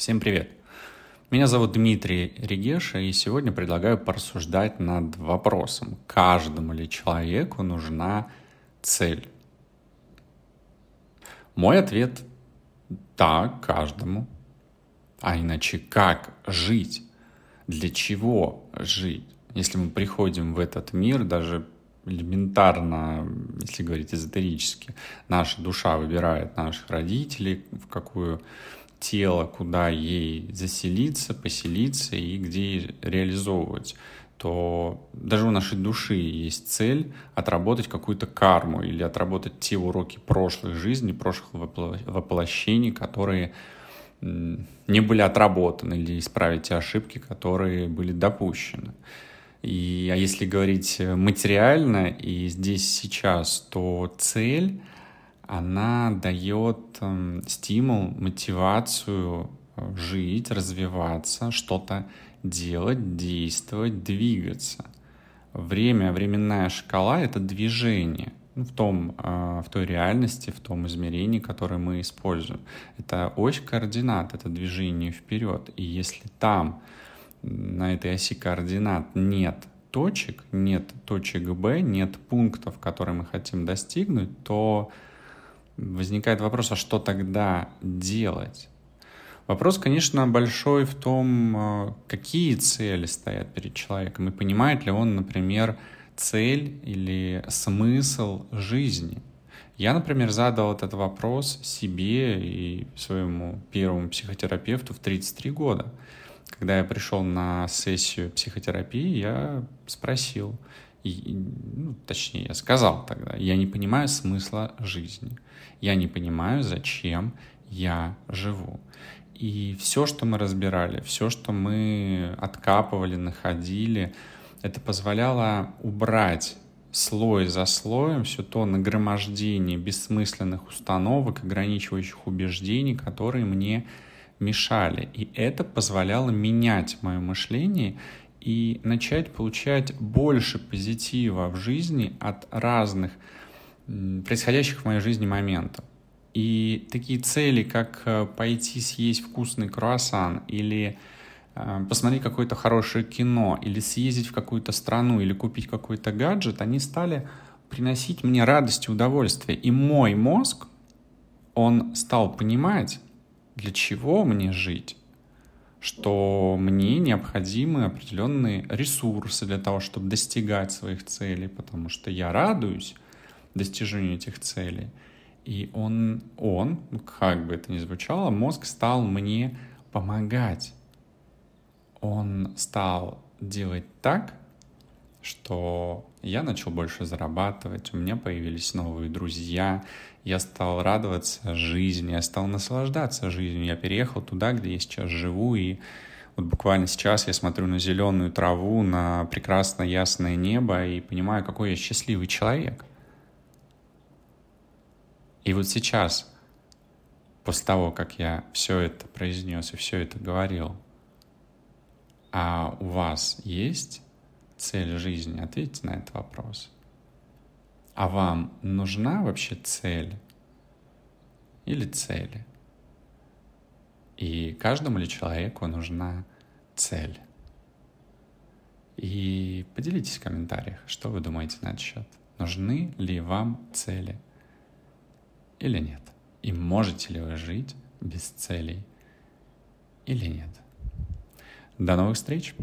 Всем привет! Меня зовут Дмитрий Регеша, и сегодня предлагаю порассуждать над вопросом, каждому ли человеку нужна цель. Мой ответ – да, каждому. А иначе как жить? Для чего жить? Если мы приходим в этот мир, даже элементарно, если говорить эзотерически, наша душа выбирает наших родителей, в какую тело, куда ей заселиться, поселиться и где реализовывать, то даже у нашей души есть цель отработать какую-то карму или отработать те уроки прошлых жизней, прошлых воплощений, которые не были отработаны, или исправить те ошибки, которые были допущены. И, а если говорить материально и здесь сейчас, то цель она дает э, стимул, мотивацию э, жить, развиваться, что-то делать, действовать, двигаться. Время, временная шкала — это движение в, том, э, в той реальности, в том измерении, которое мы используем. Это ось координат, это движение вперед. И если там, на этой оси координат, нет точек, нет точек Б, нет пунктов, которые мы хотим достигнуть, то возникает вопрос, а что тогда делать? Вопрос, конечно, большой в том, э, какие цели стоят перед человеком, и понимает ли он, например, цель или смысл жизни. Я, например, задал этот вопрос себе и своему первому психотерапевту в 33 года. Когда я пришел на сессию психотерапии, я спросил, и, ну, точнее, я сказал тогда, я не понимаю смысла жизни. Я не понимаю, зачем я живу. И все, что мы разбирали, все, что мы откапывали, находили, это позволяло убрать слой за слоем все то нагромождение бессмысленных установок, ограничивающих убеждений, которые мне мешали. И это позволяло менять мое мышление и начать получать больше позитива в жизни от разных происходящих в моей жизни моментов. И такие цели, как э, пойти съесть вкусный круассан или э, посмотреть какое-то хорошее кино, или съездить в какую-то страну, или купить какой-то гаджет, они стали приносить мне радость и удовольствие. И мой мозг, он стал понимать, для чего мне жить, что мне необходимы определенные ресурсы для того, чтобы достигать своих целей, потому что я радуюсь достижению этих целей. И он, он, как бы это ни звучало, мозг стал мне помогать. Он стал делать так, что я начал больше зарабатывать, у меня появились новые друзья, я стал радоваться жизни, я стал наслаждаться жизнью. Я переехал туда, где я сейчас живу, и вот буквально сейчас я смотрю на зеленую траву, на прекрасное ясное небо и понимаю, какой я счастливый человек. И вот сейчас, после того, как я все это произнес и все это говорил, а у вас есть цель жизни? Ответьте на этот вопрос. А вам нужна вообще цель или цели? И каждому ли человеку нужна цель? И поделитесь в комментариях, что вы думаете на этот счет. Нужны ли вам цели или нет? И можете ли вы жить без целей или нет? До новых встреч!